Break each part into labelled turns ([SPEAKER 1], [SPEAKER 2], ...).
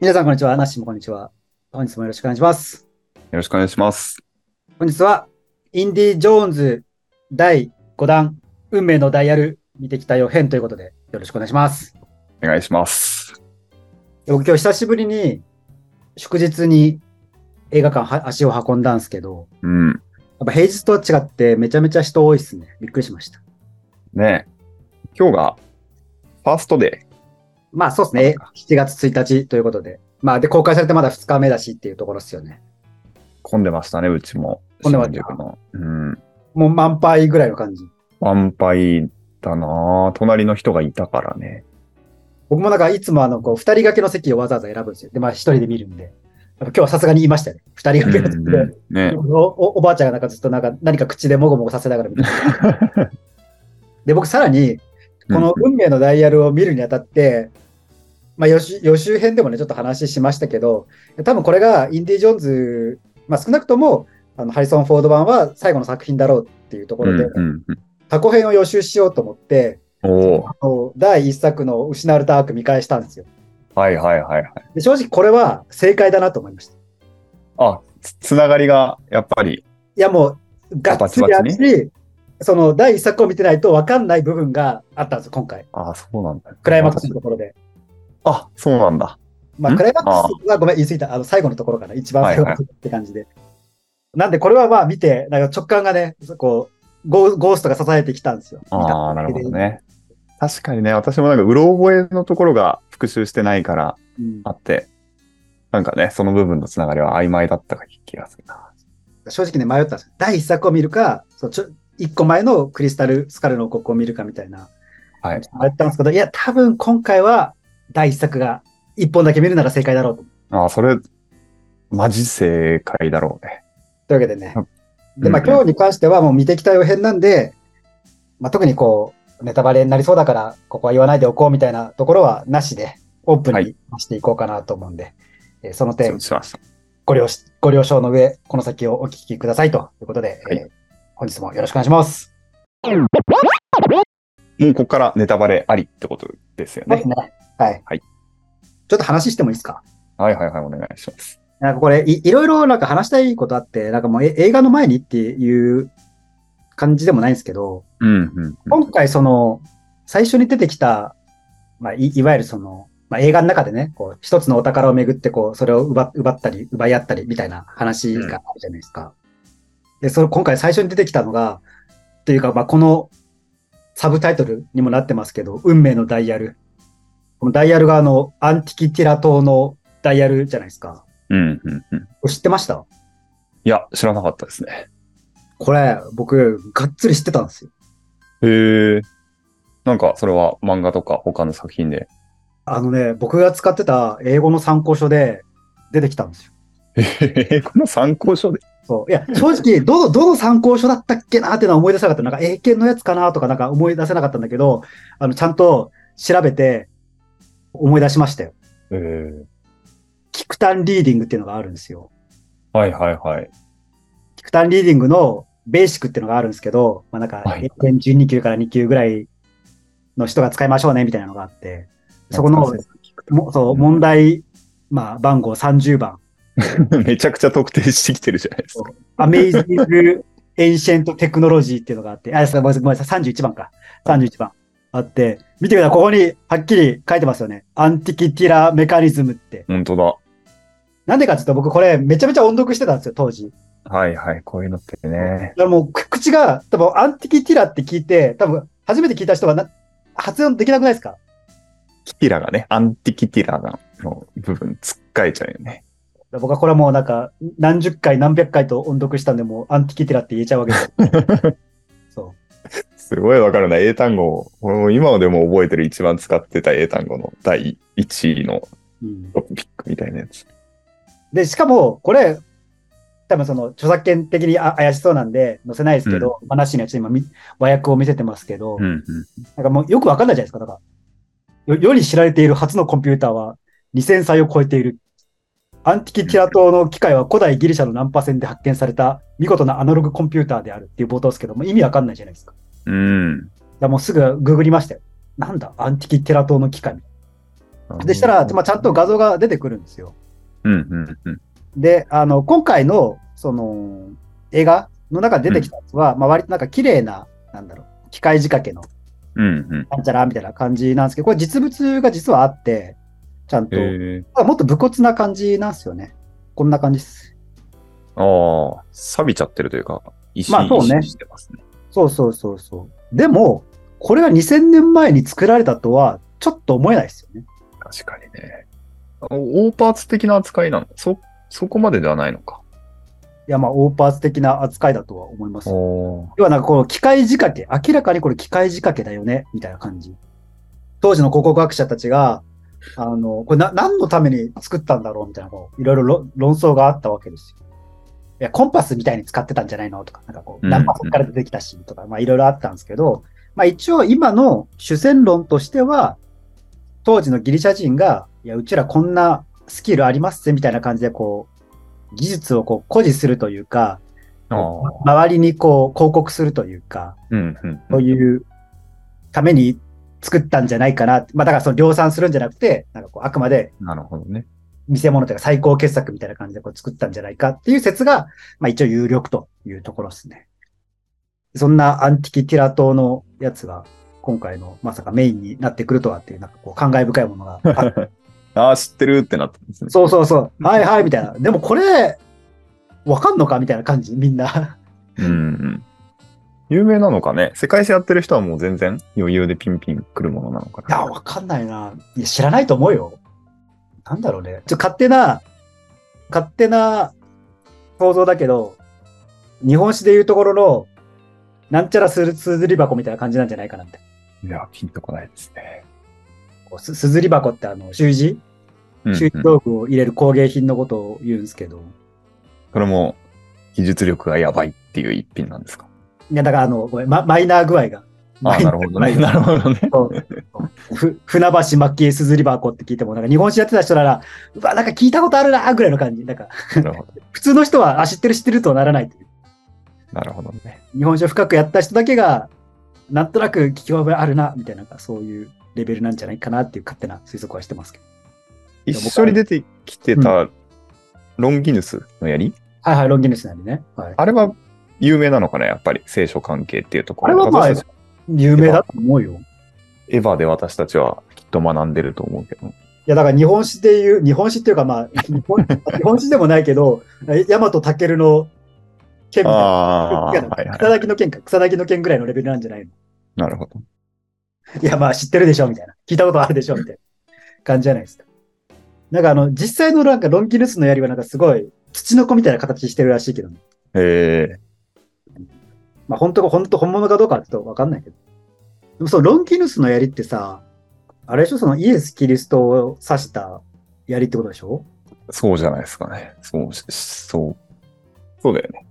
[SPEAKER 1] 皆さん、こんにちは。ナッシーもこんにちは。本日もよろしくお願いします。
[SPEAKER 2] よろしくお願いします。
[SPEAKER 1] 本日は、インディ・ジョーンズ第5弾、運命のダイヤル、見てきたよ編ということで、よろしくお願いします。
[SPEAKER 2] お願いします。
[SPEAKER 1] 僕今日久しぶりに、祝日に映画館は足を運んだんですけど、
[SPEAKER 2] うん。
[SPEAKER 1] やっぱ平日とは違ってめちゃめちゃ人多いっすね。びっくりしました。
[SPEAKER 2] ねえ今日が、ファーストデ
[SPEAKER 1] まあそうですね。7月1日ということで。まあで、公開されてまだ2日目だしっていうところですよね。
[SPEAKER 2] ー。混んでましたね、うちも。
[SPEAKER 1] 混んでました。
[SPEAKER 2] うん。
[SPEAKER 1] もう満杯ぐらいの感じ。
[SPEAKER 2] 満杯だなぁ隣の人がいたからね。
[SPEAKER 1] 僕もなんかいつもあの、こう、二人掛けの席をわざわざ選ぶんですよ。で、まあ一人で見るんで。今日はさすがに言いましたね。二人掛けの席で。
[SPEAKER 2] うんうんね
[SPEAKER 1] おおおばあちゃんがなんかずっとなんか何か口でもごもごさせながら見てる で、僕さらに、この運命のダイヤルを見るにあたって、まあ予習予習編でもね、ちょっと話しましたけど、多分これがインディ・ジョーンズ、まあ少なくとも、あのハリソン・フォード版は最後の作品だろうっていうところで、過去編を予習しようと思って、
[SPEAKER 2] お
[SPEAKER 1] の第一作の失われたアーク見返したんですよ。
[SPEAKER 2] はいはいはいはい。
[SPEAKER 1] で正直これは正解だなと思いました。
[SPEAKER 2] あ、つつながりが、やっぱり、
[SPEAKER 1] いやもう、がっつりある
[SPEAKER 2] バ
[SPEAKER 1] し、その第一作を見てないと分かんない部分があったんですよ、今回。
[SPEAKER 2] あそうなんだ。
[SPEAKER 1] クライマックスのところで。
[SPEAKER 2] あ、そうなんだ。
[SPEAKER 1] まあ、
[SPEAKER 2] ん？
[SPEAKER 1] クライマックスはごめん、言い過ぎた。あの、最後のところかな。一番最後
[SPEAKER 2] はいは
[SPEAKER 1] って感じで。なんで、これはまあ見て、なんか直感がね、こう、ゴーストが支えてきたんですよ。
[SPEAKER 2] ああ、なるほどね。確かにね、私もなんか、うろ覚えのところが復習してないから
[SPEAKER 1] うん
[SPEAKER 2] あって、なんかね、その部分のつながりは曖昧だった気がするな。
[SPEAKER 1] 正直ね、迷ったんですよ。第一作を見るか、そうちょ一個前のクリスタル・スカルの国を見るかみたいな。
[SPEAKER 2] はい。
[SPEAKER 1] やったんですけど、いや、多分今回は第一作が一本だけ見るなら正解だろうと。
[SPEAKER 2] ああ、それ、マジ正解だろうね。
[SPEAKER 1] というわけでね。
[SPEAKER 2] うん
[SPEAKER 1] で、まあ
[SPEAKER 2] うん
[SPEAKER 1] 今日に関してはもう見てきた予編なんで、まあ特にこう、ネタバレになりそうだから、ここは言わないでおこうみたいなところはなしで、オープンに
[SPEAKER 2] はい
[SPEAKER 1] していこうかなと思うんで、えーその
[SPEAKER 2] そ
[SPEAKER 1] 点。ご了承、ご了承の上、この先をお聞きくださいということで、
[SPEAKER 2] はい
[SPEAKER 1] えー本日もよろしくお願いします。
[SPEAKER 2] もうここからネタバレありってことですよね
[SPEAKER 1] です。ね。はい。
[SPEAKER 2] はい
[SPEAKER 1] ちょっと話してもいいですか？
[SPEAKER 2] はいはいはい、お願いします。
[SPEAKER 1] なんかこれい、いろいろなんか話したいことあって、なんかもうえ映画の前にっていう感じでもないんですけど、
[SPEAKER 2] うん、うん。
[SPEAKER 1] 今回その、最初に出てきた、まあ、いいわゆるその、まあ、映画の中でね、こう、一つのお宝をめぐって、こう、それを奪奪ったり、奪い合ったりみたいな話があるじゃないですか。で、それ、今回最初に出てきたのが、というか、まあ、このサブタイトルにもなってますけど、運命のダイヤル。このダイヤルがあの、アンティキティラ島のダイヤルじゃないですか。
[SPEAKER 2] うん、うん、うん。
[SPEAKER 1] 知ってました？
[SPEAKER 2] いや、知らなかったですね。
[SPEAKER 1] これ、僕、がっつり知ってたんですよ。
[SPEAKER 2] へえ。なんか、それは漫画とか他の作品で？
[SPEAKER 1] あのね、僕が使ってた英語の参考書で出てきたんですよ。
[SPEAKER 2] へえ、この参考書で？
[SPEAKER 1] そう。いや、正直、どの、どの参考書だったっけなっていうのは思い出せなかった。なんか、英検のやつかなとかなんか思い出せなかったんだけど、あの、ちゃんと調べて思い出しましたよ。
[SPEAKER 2] へえ。
[SPEAKER 1] キクタンリーディングっていうのがあるんですよ。
[SPEAKER 2] はいはいはい。
[SPEAKER 1] キクタンリーディングのベーシックっていうのがあるんですけど、まあなんか、
[SPEAKER 2] はい
[SPEAKER 1] 英検準2級から2級ぐらいの人が使いましょうねみたいなのがあって、そこの、そう、問題、まあ、番号30番。
[SPEAKER 2] い めちゃくちゃ特定してきてるじゃないですか。
[SPEAKER 1] Amazing Ancient Technology っていうのがあって、あ、ごめんなさい、ごめんなさい、31番か。31番あって、見てください、ここにはっきり書いてますよね。 Antikythera Mechanism って。
[SPEAKER 2] 本当だ。
[SPEAKER 1] なんでかっていうと、僕これめちゃめちゃ音読してたんですよ、当時。
[SPEAKER 2] はいはい。こういうのってね。
[SPEAKER 1] だからもう、く口が、多分アンティキティラって聞いて、多分初めて聞いた人はな発音できなくないですか？
[SPEAKER 2] キティラがね、アンティキティラの部分つっかえちゃうよね。
[SPEAKER 1] 僕はこれはもうなんか、何十回何百回と音読したんで、もうアンティキティラって言えちゃうわけです。そう。
[SPEAKER 2] すごいわかるな。英単語を、俺も今でも覚えてる一番使ってた英単語の第1位の
[SPEAKER 1] うん
[SPEAKER 2] トピックみたいなやつ。
[SPEAKER 1] で、しかも、これ、多分その著作権的にあ怪しそうなんで載せないですけど、まあなしのやつ今み和訳を見せてますけど、
[SPEAKER 2] うんうん。
[SPEAKER 1] なんかもうよくわかんないじゃないですか。だから、よ世に知られている初のコンピューターは2000歳を超えている。アンティキティラ島の機械は古代ギリシャのナンパ船で発見された見事なアナログコンピューターであるっていう冒頭ですけども、意味わかんないじゃないですか。
[SPEAKER 2] うん。
[SPEAKER 1] らもうすぐググりましたよ。なんだアンティキティラ島の機械。でしたら、まあ、ちゃんと画像が出てくるんですよ。
[SPEAKER 2] うんうんうん。
[SPEAKER 1] で、あの、今回の、その、映画の中で出てきたやつは、まあ、割となんか綺麗な、なんだろう、機械仕掛けの、
[SPEAKER 2] うんうん。
[SPEAKER 1] なんちゃらみたいな感じなんですけど、これ実物が実はあって、ちゃんと、
[SPEAKER 2] え
[SPEAKER 1] もっと武骨な感じなんですよね。こんな感じです。
[SPEAKER 2] ー、ああ、錆びちゃってるというか、石、
[SPEAKER 1] まあそうね
[SPEAKER 2] 石してますね。
[SPEAKER 1] そうそうそうそう。でも、これが2000年前に作られたとは、ちょっと思えないですよね。
[SPEAKER 2] 確かにね。お大パーツ的な扱いなの？そ、そこまでではないのか。
[SPEAKER 1] いや、まあ、オーパーツ的な扱いだとは思います。
[SPEAKER 2] お
[SPEAKER 1] 要はなんかこの機械仕掛け、明らかにこれ機械仕掛けだよね、みたいな感じ。当時の考古学者たちが、あの、これな、何のために作ったんだろうみたいな、こう、いろいろ論論争があったわけですよ。いや、コンパスみたいに使ってたんじゃないの？とか、なんかこう、
[SPEAKER 2] うん
[SPEAKER 1] ナンパから出てきたし、とか、まあいろいろあったんですけど、まあ一応今の主戦論としては、当時のギリシャ人が、いや、うちらこんなスキルありますぜ、みたいな感じで、こう、技術をこう誇示するというか。周りにこう広告するというか、
[SPEAKER 2] うんうん。
[SPEAKER 1] そういうために作ったんじゃないかな。まあだからその量産するんじゃなくて、なんかこうあくまで
[SPEAKER 2] なるほどね。
[SPEAKER 1] 見せ物というか最高傑作みたいな感じでこう作ったんじゃないかっていう説が、まあ一応有力というところですね。そんなアンティキティラ島のやつが今回のまさかメインになってくるとはっていうなんかこう感慨深いものがあって
[SPEAKER 2] ああ、知ってるってなったんですね。
[SPEAKER 1] そうそうそう。はいはいみたいな。でもこれ、わかんのかみたいな感じみんな。
[SPEAKER 2] うんうん。有名なのかね？世界史やってる人はもう全然余裕でピンピン来るものなのか
[SPEAKER 1] いや、
[SPEAKER 2] な
[SPEAKER 1] わかんないな。いや、知らないと思うよ。なんだろうね。ちょ、勝手な、勝手な想像だけど、日本史でいうところの、なんちゃらする、すずり箱みたいな感じなんじゃないかなって。
[SPEAKER 2] いや、ピンとこないですね。
[SPEAKER 1] こうすすずり箱ってあの、習字？
[SPEAKER 2] うんうん
[SPEAKER 1] 習字道具を入れる工芸品のことを言うんですけど。
[SPEAKER 2] これも技術力がやばいっていう一品なんですか？
[SPEAKER 1] いや、だからあの、ごめん、ママイナー具合が。
[SPEAKER 2] ああ、なるほどね。なるほどね。
[SPEAKER 1] ふ船橋蒔絵すずり箱って聞いても、なんか日本史やってた人なら、うわ、なんか聞いたことあるな、ぐらいの感じ。なんか、
[SPEAKER 2] なるほど。
[SPEAKER 1] 普通の人は、あ、知ってる知ってるとはならないという。
[SPEAKER 2] なるほどね。
[SPEAKER 1] 日本史を深くやった人だけが、なんとなく聞き覚えあるな、みたいな、そういうレベルなんじゃないかなっていう勝手な推測はしてますけど。
[SPEAKER 2] 一緒に出てきてたロンギヌスの槍、
[SPEAKER 1] はいはい、ロンギヌスなんでね。はい。
[SPEAKER 2] あれは有名なのかなやっぱり聖書関係っていうところ
[SPEAKER 1] あれはまあ有名だと思うよ。い
[SPEAKER 2] エヴァで私たちはきっと学んでると思うけど。
[SPEAKER 1] や、だから日本史でいう、日本史っていうかまあ、日本 日本史でもないけど、え大和武の剣みたいな。
[SPEAKER 2] はい
[SPEAKER 1] 草
[SPEAKER 2] はい。
[SPEAKER 1] 薙の剣か、草薙の剣ぐらいのレベルなんじゃないの？
[SPEAKER 2] なるほど。
[SPEAKER 1] いや、まあ知ってるでしょ、みたいな。聞いたことあるでしょ、みたいな感じじゃないですか。なんかあの、実際のなんかロンギヌスの槍はなんかすごい土の子みたいな形してるらしいけどね。
[SPEAKER 2] へえ。
[SPEAKER 1] まあ本当か本当本物かどうかはちょっとわかんないけど。でもそのロンギヌスの槍ってさ、あれでしょ？そのイエス・キリストを指した槍ってことでしょ？
[SPEAKER 2] そうじゃないですかね。そうし、そう。そうだよね。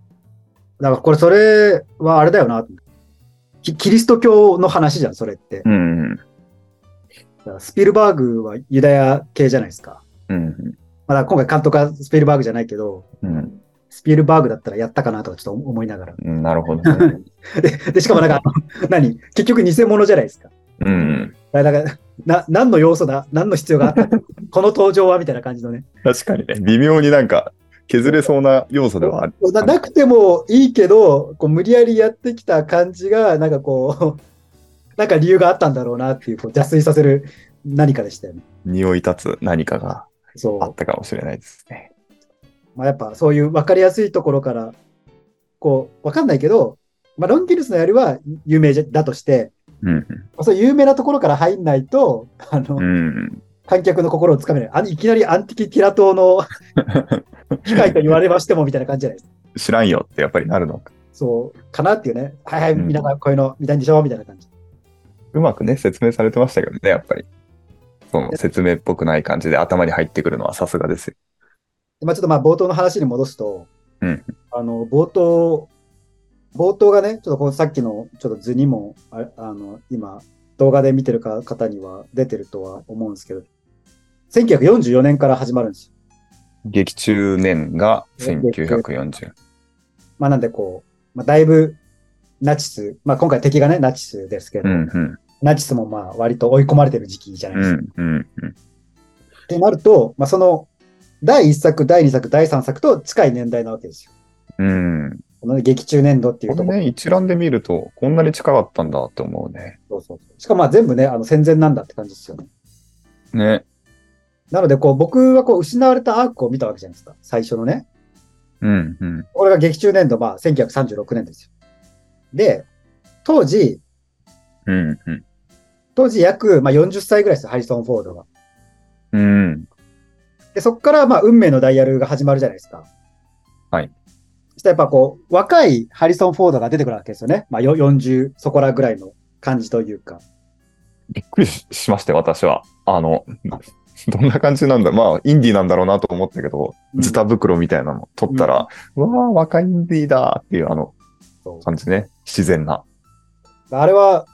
[SPEAKER 1] だからこれそれはあれだよな。キキリスト教の話じゃん、それって。
[SPEAKER 2] うんうん。
[SPEAKER 1] だからスピルバーグはユダヤ系じゃないですか。
[SPEAKER 2] うん
[SPEAKER 1] まあ、だから今回監督はスピルバーグじゃないけど、
[SPEAKER 2] うん。うん
[SPEAKER 1] スピルバーグだったらやったかなとかちょっと思いながら。
[SPEAKER 2] うん。なるほど ね。
[SPEAKER 1] で、でしかもなんか、何？結局偽物じゃないですか。
[SPEAKER 2] うんうん。
[SPEAKER 1] だから、な、何の要素だ？何の必要があった？この登場はみたいな感じのね。
[SPEAKER 2] 確かにね。微妙になんか削れそうな要素ではある。
[SPEAKER 1] ななくてもいいけど、こう無理やりやってきた感じが、なんかこう、なんか理由があったんだろうなっていう、こう邪推させる何かでしたよね。
[SPEAKER 2] 匂い立つ何かが
[SPEAKER 1] そう。
[SPEAKER 2] あったかもしれないですね。
[SPEAKER 1] まあ、やっぱそういう分かりやすいところから、こう、分かんないけど、まあ、ロンギヌスの槍は有名だとして、
[SPEAKER 2] うん
[SPEAKER 1] まあそういう有名なところから入んないと、あの、
[SPEAKER 2] うん。うん。
[SPEAKER 1] 観客の心をつかめない。あいきなりアンティキティラ島の 機械と言われましてもみたいな感じじゃないですか。
[SPEAKER 2] 知らんよってやっぱりなるのか。
[SPEAKER 1] そう、かなっていうね。はいはい、
[SPEAKER 2] うん
[SPEAKER 1] 皆さんこういうの見たいんでしょみたいな感じ。
[SPEAKER 2] うまくね、説明されてましたけどね、やっぱり。その説明っぽくない感じで頭に入ってくるのはさすがですよ。
[SPEAKER 1] でまあ、ちょっとまあ冒頭の話に戻すと、
[SPEAKER 2] うん
[SPEAKER 1] あの、冒頭、冒頭がね、ちょっとこのさっきのちょっと図にも、ああの、今、動画で見てるか方には出てるとは思うんですけど、1944年から始まるんですよ。
[SPEAKER 2] 劇中年が1940。
[SPEAKER 1] まあなんでこう、まあ、だいぶナチス、まあ今回敵がね、ナチスですけど、
[SPEAKER 2] うんうん。
[SPEAKER 1] ナチスもまあ割と追い込まれてる時期じゃないですか。
[SPEAKER 2] うんうんうん。
[SPEAKER 1] ってなると、まあ、その、第1作、第2作、第3作と近い年代なわけですよ。
[SPEAKER 2] うん。
[SPEAKER 1] この劇中年度っていうころ。
[SPEAKER 2] ことれね、一覧で見ると、こんなに近かったんだって思うね。
[SPEAKER 1] そうそうそうしかもまあ全部ね、あの戦前なんだって感じですよね。
[SPEAKER 2] ね。
[SPEAKER 1] なので、こう、僕はこう、失われたアークを見たわけじゃないですか。最初のね。
[SPEAKER 2] うん、うん。
[SPEAKER 1] これが劇中年度、まあ、1936年ですよ。で、当時、
[SPEAKER 2] うん、うん。
[SPEAKER 1] 当時約、まあ、40歳ぐらいですよ、ハリソン・フォードが。
[SPEAKER 2] うん。
[SPEAKER 1] で、そこから、まあ、運命のダイヤルが始まるじゃないですか。
[SPEAKER 2] はい。
[SPEAKER 1] そしたらやっぱこう、若いハリソン・フォードが出てくるわけですよね。まあ、よ40そこらぐらいの感じというか。
[SPEAKER 2] びっくりししまして、私は。あの、どんな感じなんだまあ、インディーなんだろうなと思ったけど、
[SPEAKER 1] うん
[SPEAKER 2] ズタ袋みたいなの取ったら、うわあ、若いインディーだっていうあの感じね。自然な。
[SPEAKER 1] あれは、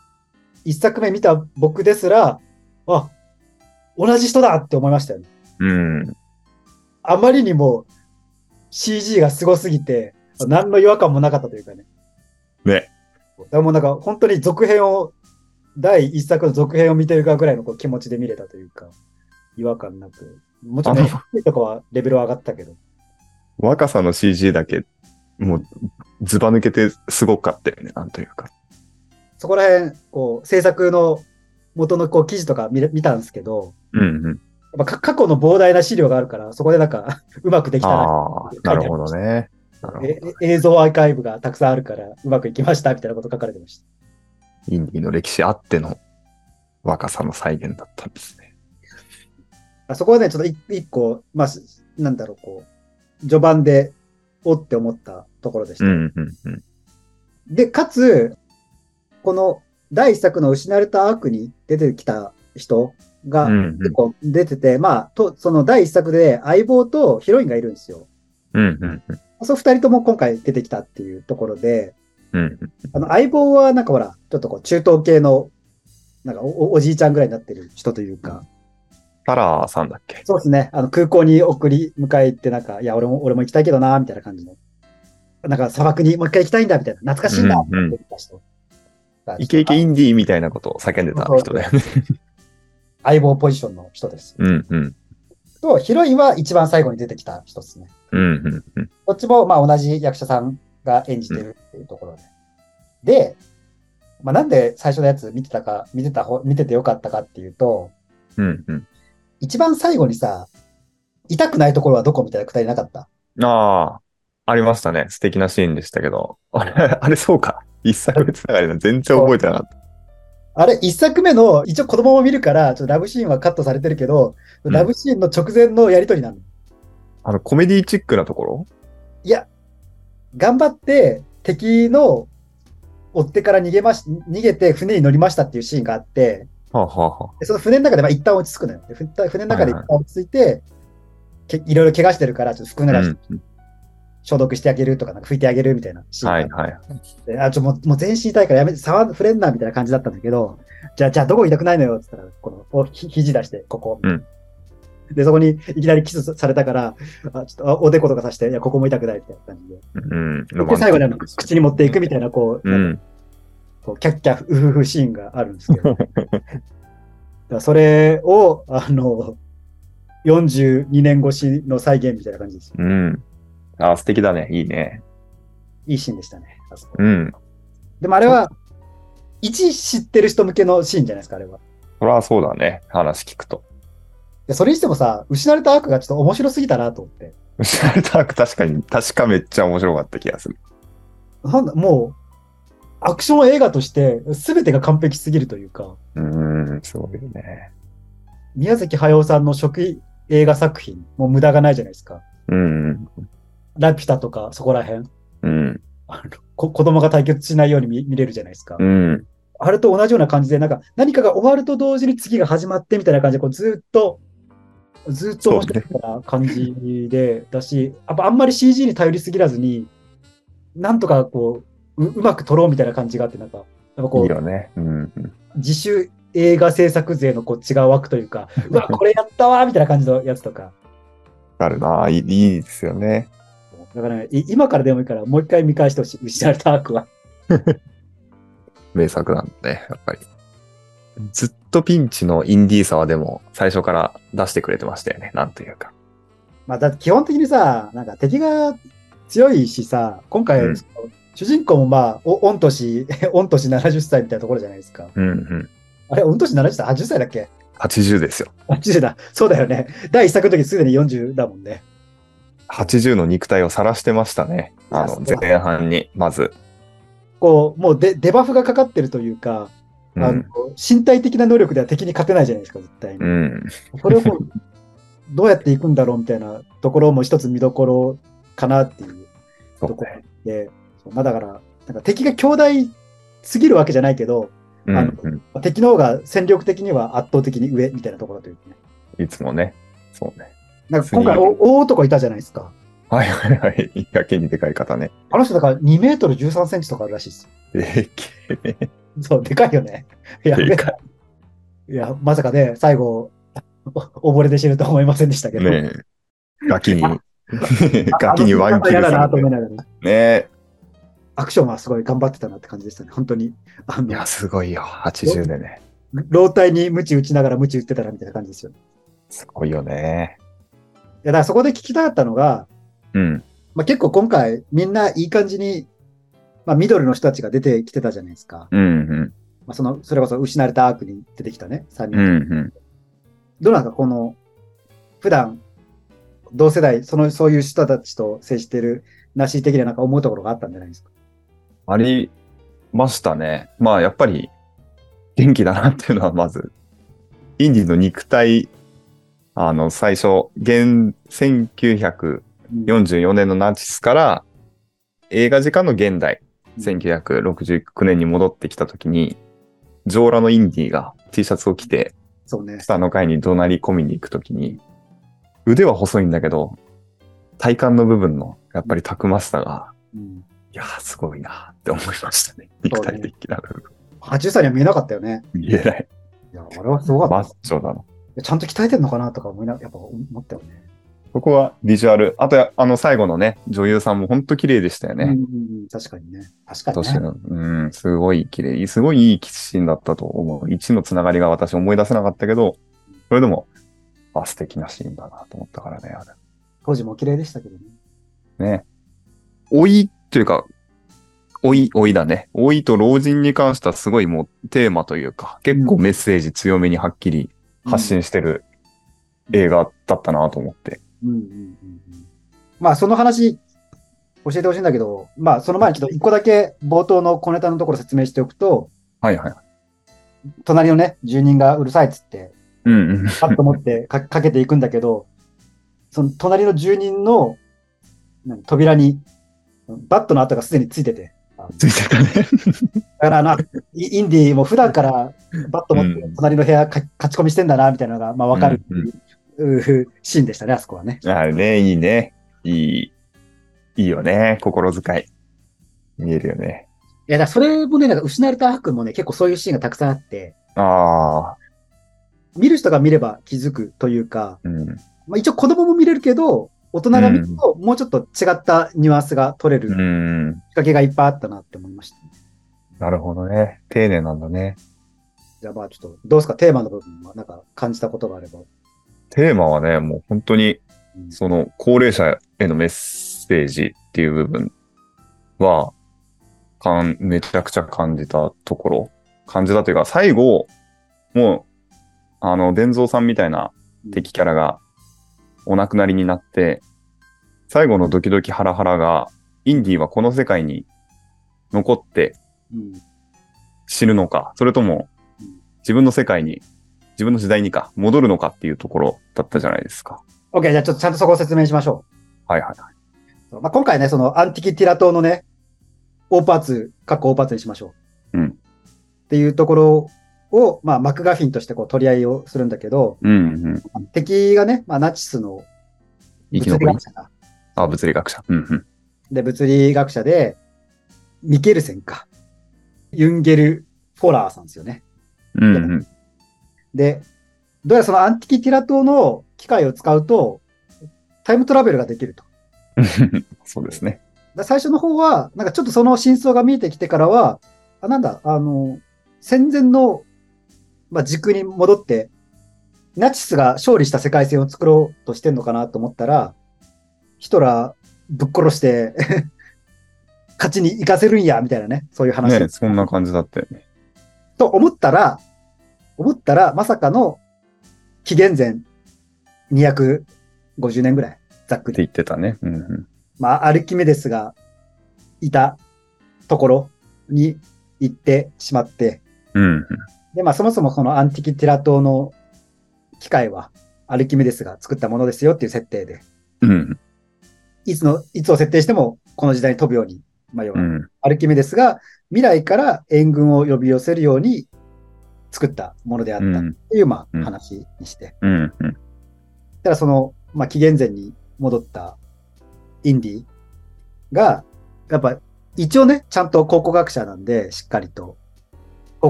[SPEAKER 1] 一作目見た僕ですら、あ、同じ人だって思いましたよね。
[SPEAKER 2] うん。
[SPEAKER 1] あまりにも CG がすごすぎて、何の違和感もなかったというかね。
[SPEAKER 2] ね。
[SPEAKER 1] だからもうなんか本当に続編を、第一作の続編を見てるかぐらいのこう気持ちで見れたというか、違和感なく。もちろんねとかはレベルは上がったけど。
[SPEAKER 2] 若さの CG だけ、もう、ずば抜けてすごかったよね。なんというか。
[SPEAKER 1] そこら辺、こう、制作の元のこう記事とか見れ見たんですけど、
[SPEAKER 2] うんうん。
[SPEAKER 1] やっぱか過去の膨大な資料があるから、そこでなんか うまくできたな
[SPEAKER 2] ああ、なるほどね。
[SPEAKER 1] 映像アーカイブがたくさんあるから、うまくいきましたみたいなこと書かれてました。
[SPEAKER 2] インディーの歴史あっての若さの再現だったんですね。
[SPEAKER 1] あそこはね、ちょっと一一個、まあ、すなんだろう、こう、序盤で、おって思ったところでした。
[SPEAKER 2] うんうんうん。
[SPEAKER 1] で、かつ、この第一作の失われた悪に出てきた人が
[SPEAKER 2] うんうん
[SPEAKER 1] 結構出てて、まあ、と、その第一作で相棒とヒロインがいるんですよ。
[SPEAKER 2] うんうんうん。
[SPEAKER 1] その二人とも今回出てきたっていうところで、
[SPEAKER 2] うんうん
[SPEAKER 1] あの相棒はなんかほら、ちょっとこう中東系の、なんかおじいちゃんぐらいになってる人というか、
[SPEAKER 2] タラーさんだっけ？
[SPEAKER 1] そうですね。あの空港に送り迎えて、なんか、いや、俺も、俺も行きたいけどな、みたいな感じの。なんか砂漠にもう一回行きたいんだ、みたいな。懐かしいんだ、
[SPEAKER 2] うんうん
[SPEAKER 1] って言った人。
[SPEAKER 2] イケイケインディーみたいなことを叫んでた人だよね。
[SPEAKER 1] 相棒ポジションの人です。
[SPEAKER 2] うんうん。
[SPEAKER 1] と、ヒロインは一番最後に出てきた人ですね。
[SPEAKER 2] うんうんうん。
[SPEAKER 1] どっちも、まあ、同じ役者さんが演じてるっていうところで。で、まあ、なんで最初のやつ見てたか、見てた方、見ててよかったかっていうと、
[SPEAKER 2] うんうん。
[SPEAKER 1] 一番最後にさ、痛くないところはどこみたいなくだりなかった？
[SPEAKER 2] ああ、ありましたね。素敵なシーンでしたけど。あれ、あれそうか。一作目つながりの全然覚えてなかった。
[SPEAKER 1] あれ、一作目の、一応子供も見るから、ちょっとラブシーンはカットされてるけど、
[SPEAKER 2] うん。
[SPEAKER 1] ラブシーンの直前のやりとりなの。
[SPEAKER 2] あの、コメディチックなところ？
[SPEAKER 1] いや、頑張って敵の追ってから逃げまし、逃げて船に乗りましたっていうシーンがあって、
[SPEAKER 2] はあ、はあはあ、
[SPEAKER 1] でその船の中でまあ一旦落ち着くのよ。船の中で一旦落ち着いて、けいろいろ怪我してるから、ちょっと服濡らして
[SPEAKER 2] うん
[SPEAKER 1] 消毒してあげるとか、なんか拭いてあげるみたいなシーン
[SPEAKER 2] はいはい。
[SPEAKER 1] であ、ちょ、もう、もう全身痛いからやめて、触触れんな、みたいな感じだったんだけど、じゃあ、じゃあ、どこ痛くないのよ、って言ったら、この、おひ肘出して、ここ。
[SPEAKER 2] うん
[SPEAKER 1] で、そこにいきなりキスされたから、あちょっとあおでことかさして、いや、ここも痛くない、みたいな感じで。
[SPEAKER 2] うん。
[SPEAKER 1] で、最後にあの口に持っていくみたいな、こう、
[SPEAKER 2] うん。
[SPEAKER 1] こうキャッキャウフフシーンがあるんですけど。だそれを、あの、42年越しの再現みたいな感じですよ。
[SPEAKER 2] うん。あー素敵だね。いいね。
[SPEAKER 1] いいシーンでしたね。あそこ
[SPEAKER 2] うん。
[SPEAKER 1] でもあれは、一知ってる人向けのシーンじゃないですか、あれは。
[SPEAKER 2] それはそうだね。話聞くと。
[SPEAKER 1] でそれにしてもさ、失われた悪がちょっと面白すぎたなと思って。
[SPEAKER 2] 失われた悪確かに、確かめっちゃ面白かった気がする。
[SPEAKER 1] なんだ、もう、アクション映画として全てが完璧すぎるというか、
[SPEAKER 2] うん、すごいよね。
[SPEAKER 1] 宮崎駿さんの初期映画作品、もう無駄がないじゃないですか。
[SPEAKER 2] うん。
[SPEAKER 1] ラピュタとかそこら辺。
[SPEAKER 2] うん。
[SPEAKER 1] あのこ子供が対決しないように見見れるじゃないですか。
[SPEAKER 2] うん。
[SPEAKER 1] あれと同じような感じで、なんか何かが終わると同時に次が始まってみたいな感じで、こうずっと、ずっと面白いな感じで、だし、やっぱあんまり CG に頼りすぎらずに、なんとかこう、ううまく撮ろうみたいな感じがあって、なんか、やっぱこ
[SPEAKER 2] いうい、よね。うん。
[SPEAKER 1] 自主映画制作勢のこう違う枠というか、うわ、これやったわみたいな感じのやつとか。
[SPEAKER 2] あるな。いいいいですよね。
[SPEAKER 1] だからね、い今からでもいいから、もう一回見返してほしい。失われた悪は。
[SPEAKER 2] 名作なんだね、やっぱり。ずっとピンチのインディーさはでも最初から出してくれてましたよね。なんというか。
[SPEAKER 1] まあ、だって基本的にさ、なんか敵が強いしさ、今回、
[SPEAKER 2] うん
[SPEAKER 1] 主人公もまあ、お御年、御年70歳みたいなところじゃないですか。
[SPEAKER 2] うんうん。
[SPEAKER 1] あれ、御年70歳 ?80 歳だっけ
[SPEAKER 2] ？80ですよ。
[SPEAKER 1] ?80 だ。そうだよね。第一作の時すでに40だもんね。
[SPEAKER 2] 80の肉体を晒してましたね。あの前半に、まず。
[SPEAKER 1] こう、もうデデバフがかかってるというか、あの
[SPEAKER 2] うん。
[SPEAKER 1] 身体的な能力では敵に勝てないじゃないですか、絶対に。
[SPEAKER 2] うん。
[SPEAKER 1] それをこう どうやっていくんだろうみたいなところも一つ見どころかなっていうところで、そうまあだから、なんか敵が強大すぎるわけじゃないけど、
[SPEAKER 2] うん
[SPEAKER 1] あの
[SPEAKER 2] うん。
[SPEAKER 1] 敵の方が戦力的には圧倒的に上みたいなところというかね。
[SPEAKER 2] いつもね。そうね。
[SPEAKER 1] なんか今回お大男いたじゃないですか。
[SPEAKER 2] はいはいはい。やけにでかい方ね。
[SPEAKER 1] あの人だから2メートル13センチとかあるらしいです。
[SPEAKER 2] でけえね。
[SPEAKER 1] そう、でかいよね。いや、
[SPEAKER 2] でかい
[SPEAKER 1] いや、まさかね、最後、お溺れて死ぬとは思いませんでしたけど。
[SPEAKER 2] ねえ。ガキに、
[SPEAKER 1] あ
[SPEAKER 2] ガキにワンキ
[SPEAKER 1] いながら、
[SPEAKER 2] ねえ。
[SPEAKER 1] アクションはすごい頑張ってたなって感じでしたね。本当に。あの
[SPEAKER 2] いや、、すごいよ。80でね。
[SPEAKER 1] 老体に鞭打ちながら鞭打ってたらみたいな感じですよね。
[SPEAKER 2] すごいよね。
[SPEAKER 1] いや、だからそこで聞きたかったのが、
[SPEAKER 2] うん。
[SPEAKER 1] まあ、結構今回みんないい感じに、まあ、ミドルの人たちが出てきてたじゃないですか。
[SPEAKER 2] うんうん。
[SPEAKER 1] まあ、その、それこそ失われたアークに出てきたね、3人。
[SPEAKER 2] うんうん。
[SPEAKER 1] どうなんかこの、普段、同世代、その、そういう人たちと接してる、なし的ななんか思うところがあったんじゃないですか？
[SPEAKER 2] ありましたね。まあ、やっぱり、元気だなっていうのはまず、インディの肉体、あの、最初、現、1944年のナチスから、映画時間の現代、1969年に戻ってきたときに、上裸のインディが T シャツを着て、
[SPEAKER 1] そうね。
[SPEAKER 2] 下の階に怒鳴り込みに行くときに、腕は細いんだけど、体幹の部分の、やっぱりたくましさが、
[SPEAKER 1] うん、
[SPEAKER 2] いやー、すごいなって思いましたね。肉体的な部分。
[SPEAKER 1] 80歳には見えなかったよね。
[SPEAKER 2] 見えない。
[SPEAKER 1] いや、あれはすごかった
[SPEAKER 2] マッ。チョだな。
[SPEAKER 1] ちゃんと鍛えてんのかなとか思いな、やっぱ思ったよね。
[SPEAKER 2] ここはビジュアル。あとや、あの、最後のね、女優さんも本当綺麗でしたよね。
[SPEAKER 1] 確かにね。確かにね。
[SPEAKER 2] うん、すごい綺麗。すごいいいキスシーンだったと思う。1のつながりが私思い出せなかったけど、それでも、あ、素敵なシーンだなと思ったからね、あ
[SPEAKER 1] 当時も綺麗でしたけどね。
[SPEAKER 2] れ。ね。老いというか、老い、老いだね。老いと老人に関してはすごいもうテーマというか、結構メッセージ強めにはっきり発信してる映画だったなと思って。
[SPEAKER 1] うんうんうんうん。まあ、その話、教えてほしいんだけど、まあ、その前にちょっと一個だけ冒頭の小ネタのところ説明しておくと、
[SPEAKER 2] はいはい。
[SPEAKER 1] 隣のね、住人がうるさいっつって、
[SPEAKER 2] うんうん。
[SPEAKER 1] パッと持ってかかけていくんだけど、その隣の住人の何扉にバットの跡がすでについてて、
[SPEAKER 2] ついてたね。
[SPEAKER 1] だからな、イインディも普段からバット持って
[SPEAKER 2] うん
[SPEAKER 1] 隣の部屋か勝ち込みしてんだな、みたいなのが、まあわかるううシーンでしたね、あそこはね。
[SPEAKER 2] あれね、いいね。いい、いいよね。心遣い。見えるよね。
[SPEAKER 1] いや、だそれもね、なんか失われた悪もね、結構そういうシーンがたくさんあって、
[SPEAKER 2] ああ、
[SPEAKER 1] 見る人が見れば気づくというか、
[SPEAKER 2] うん。
[SPEAKER 1] まあ、一応子供も見れるけど、大人が見ると、もうちょっと違ったニュアンスが取れる
[SPEAKER 2] う
[SPEAKER 1] 仕
[SPEAKER 2] ん。
[SPEAKER 1] 掛けがいっぱいあったなって思いました。
[SPEAKER 2] なるほどね。丁寧なんだね。
[SPEAKER 1] じゃあまあちょっと、どうですか、テーマの部分はなんか感じたことがあれば。
[SPEAKER 2] テーマはね、もう本当に、
[SPEAKER 1] うん
[SPEAKER 2] その、高齢者へのメッセージっていう部分は、かん、めちゃくちゃ感じたところ。感じたというか、最後、もう、あの、伝蔵さんみたいな敵キャラがお亡くなりになって、最後のドキドキハラハラが、インディはこの世界に残って
[SPEAKER 1] うん
[SPEAKER 2] 死ぬのか、それとも
[SPEAKER 1] うん
[SPEAKER 2] 自分の世界に、自分の時代にか、戻るのかっていうところだったじゃないですか。
[SPEAKER 1] OK、じゃあちょっとちゃんとそこを説明しましょ
[SPEAKER 2] はいはい。
[SPEAKER 1] う。まあ、今回ね、そのアンティキティラ島のね、大パーツ、各大パーツにしましょう。
[SPEAKER 2] うん
[SPEAKER 1] っていうところを、まあ、マクガフィンとしてこう取り合いをするんだけど、
[SPEAKER 2] うんうん。
[SPEAKER 1] 敵がね、まあ、ナチスの物理学者だ。
[SPEAKER 2] あ、物理学者。うんうん。
[SPEAKER 1] で、物理学者で、ミケルセンか。ユンゲル・フォラーさんですよね。
[SPEAKER 2] うんうん。
[SPEAKER 1] で、どうやらそのアンティキティラ島の機械を使うと、タイムトラベルができると。
[SPEAKER 2] そうですね。
[SPEAKER 1] だ最初の方は、なんかちょっとその真相が見えてきてからは、あ、なんだ、あの、戦前のまあ、軸に戻って、ナチスが勝利した世界線を作ろうとしてんのかなと思ったら、ヒトラーぶっ殺して、勝ちに行かせるんや、みたいなね、そういう話。
[SPEAKER 2] ねそんな感じだったよね。
[SPEAKER 1] と思ったら、思ったら、まさかの紀元前250年ぐらい、ざっくり。
[SPEAKER 2] って言ってたね。うんうん。
[SPEAKER 1] まあ、アルキメデスがいたところに行ってしまって、
[SPEAKER 2] うんうん。
[SPEAKER 1] で、まあ、そもそもこのアンティキティラ島の機械は、アルキメデスが作ったものですよっていう設定で、
[SPEAKER 2] うん
[SPEAKER 1] いつの、いつを設定してもこの時代に飛ぶように、まあ、要は
[SPEAKER 2] うん。
[SPEAKER 1] アルキメデスが未来から援軍を呼び寄せるように作ったものであった
[SPEAKER 2] うん
[SPEAKER 1] っていう、まあ、
[SPEAKER 2] うん
[SPEAKER 1] 話にして。
[SPEAKER 2] うんうん。
[SPEAKER 1] だからその、まあ、紀元前に戻ったインディが、やっぱ一応ね、ちゃんと考古学者なんで、しっかりと。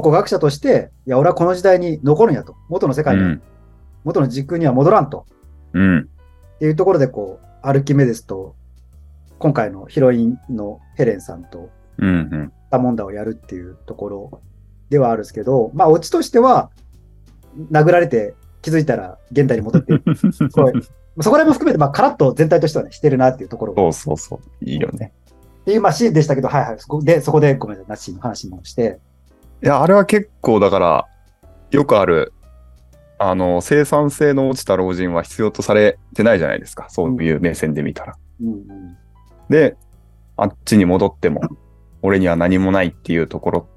[SPEAKER 1] 考古学者として、いや、俺はこの時代に残るんやと。元の世界に、
[SPEAKER 2] うん
[SPEAKER 1] 元の時空には戻らんと。
[SPEAKER 2] うん。
[SPEAKER 1] っていうところで、こう、アルキメデスと、今回のヒロインのヘレンさんと、
[SPEAKER 2] うんうん。
[SPEAKER 1] タモンダをやるっていうところではあるんですけど、まあ、オチとしては、殴られて気づいたら現代に戻っている。すごいそこら辺も含めて、まあ、カラッと全体としてはね、してるなっていうところが
[SPEAKER 2] そうそうそう。いいよね。
[SPEAKER 1] っていう、まあ、シーンでしたけど、はいはい。そこで、そこでごめんなさい、ナッシーの話もして。
[SPEAKER 2] いや、あれは結構だから、よくある、あの、生産性の落ちた老人は必要とされてないじゃないですか。そういう目線で見たら。
[SPEAKER 1] うんうん。
[SPEAKER 2] で、あっちに戻っても、俺には何もないっていうところ。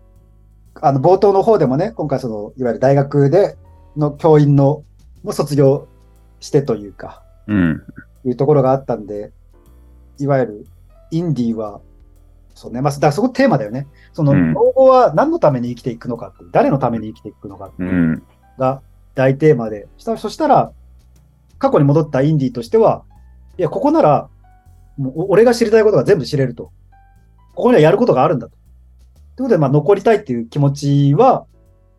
[SPEAKER 1] あの、冒頭の方でもね、今回その、いわゆる大学での教員の、も卒業してというか、
[SPEAKER 2] うん。
[SPEAKER 1] いうところがあったんで、いわゆる、インディーは、そうね、まあ、だからそこテーマだよね。その、
[SPEAKER 2] うん
[SPEAKER 1] 老後は何のために生きていくのかって誰のために生きていくのかって
[SPEAKER 2] う。
[SPEAKER 1] いうんが大テーマで、したそしたら、過去に戻ったインディーとしては、いや、ここなら、もうお俺が知りたいことが全部知れると。ここにはやることがあるんだと。ということで、まあ、残りたいっていう気持ちは、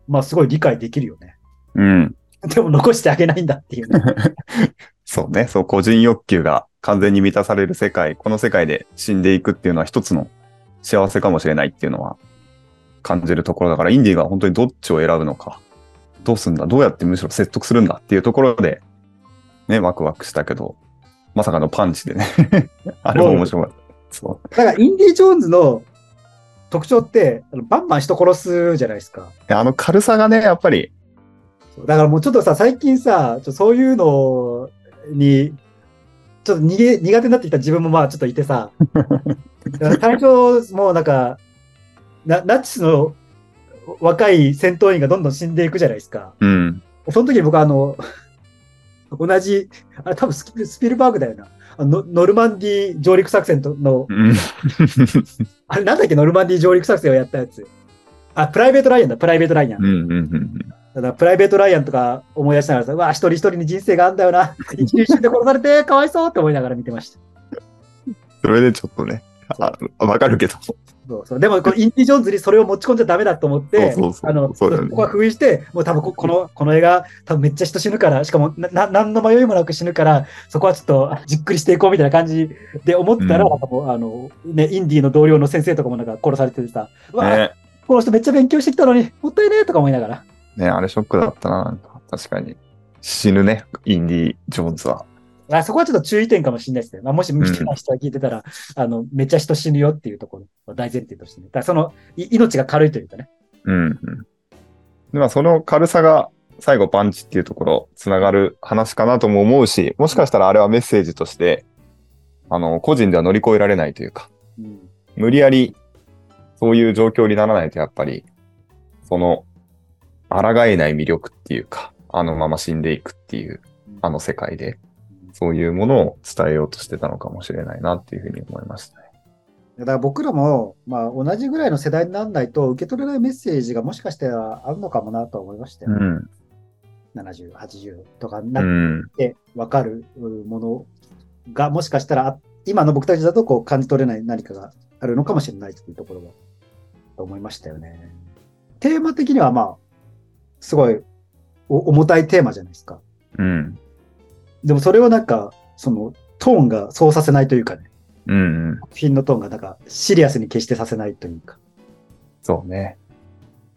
[SPEAKER 1] まあ、すごい理解できるよね。
[SPEAKER 2] うん。
[SPEAKER 1] でも残してあげないんだっていうね。
[SPEAKER 2] そうね。そう、個人欲求が完全に満たされる世界、この世界で死んでいくっていうのは一つの幸せかもしれないっていうのは感じるところだから、インディが本当にどっちを選ぶのか、どうすんだ、どうやってむしろ説得するんだっていうところで、ね、ワクワクしたけど、まさかのパンチでね。あれも面白かった。そう。
[SPEAKER 1] だから、インディ・ジョーンズの特徴って、バンバン人殺すじゃないですか。
[SPEAKER 2] あの軽さがね、やっぱり、
[SPEAKER 1] だからもうちょっとさ、最近さ、そういうのに、ちょっと逃げ、苦手になってきた自分もまあちょっといてさ、最初、もうなんか、なナチスの若い戦闘員がどんどん死んでいくじゃないですか。
[SPEAKER 2] うん。
[SPEAKER 1] その時に僕あの、同じ、あれ多分スピルバーグだよな。あのノノルマンディ上陸作戦との、
[SPEAKER 2] うん。
[SPEAKER 1] あれなんだっけ、ノルマンディ上陸作戦をやったやつ。あ、プライベートライアンだ、プライベートライアン。
[SPEAKER 2] うん。うん。うん。
[SPEAKER 1] だからプライベートライアンとか思い出しながらさ、うわ、一人一人に人生があんだよな。一瞬一瞬で殺されて、かわいそうって思いながら見てました。
[SPEAKER 2] それでちょっとね、あわかるけど。
[SPEAKER 1] そうそうでも、インディ・ジョーンズにそれを持ち込んじゃダメだと思って、ここは封印して、もう多分ここの、この映画、多分めっちゃ人死ぬから、しかもな、な何の迷いもなく死ぬから、そこはちょっとじっくりしていこうみたいな感じで思ったら、
[SPEAKER 2] うん
[SPEAKER 1] あの、ね、インディの同僚の先生とかもなんか殺されててさ、うわ、
[SPEAKER 2] ね。
[SPEAKER 1] この人めっちゃ勉強してきたのに、もったいねえとか思いながら。
[SPEAKER 2] ね、あれショックだったな、なんか。確かに。死ぬね、インディ・ジョーンズは。
[SPEAKER 1] あそこはちょっと注意点かもしれないですね。まあ、もし見てた人が聞いてたら、あの、めっちゃ人死ぬよっていうところを大前提としてね。だその、い命が軽いというかね。
[SPEAKER 2] うん、うん。で、まあ、その軽さが最後パンチっていうところ、つながる話かなとも思うし、もしかしたらあれはメッセージとして、あの、個人では乗り越えられないというか、
[SPEAKER 1] うん。
[SPEAKER 2] 無理やりそういう状況にならないとやっぱり、その、抗えない魅力っていうか、あのまま死んでいくっていう、あの世界で、そういうものを伝えようとしてたのかもしれないなっていうふうに思いましたね。
[SPEAKER 1] だから僕らも、まあ、同じぐらいの世代にならないと受け取れないメッセージがもしかしたらあるのかもなと思いましたよ。
[SPEAKER 2] うん。
[SPEAKER 1] 70、80とかなっ
[SPEAKER 2] ん。
[SPEAKER 1] て分かるものが、もしかしたらあ今の僕たちだとこう感じ取れない何かがあるのかもしれないっていうところが、と思いましたよね。テーマ的にはまあ、すごいお重たいテーマじゃないですか。
[SPEAKER 2] うん。
[SPEAKER 1] でもそれをなんか、そのトーンがそうさせないというかね、
[SPEAKER 2] うん。
[SPEAKER 1] 作品のトーンがなんかシリアスに決してさせないというか。
[SPEAKER 2] そうね。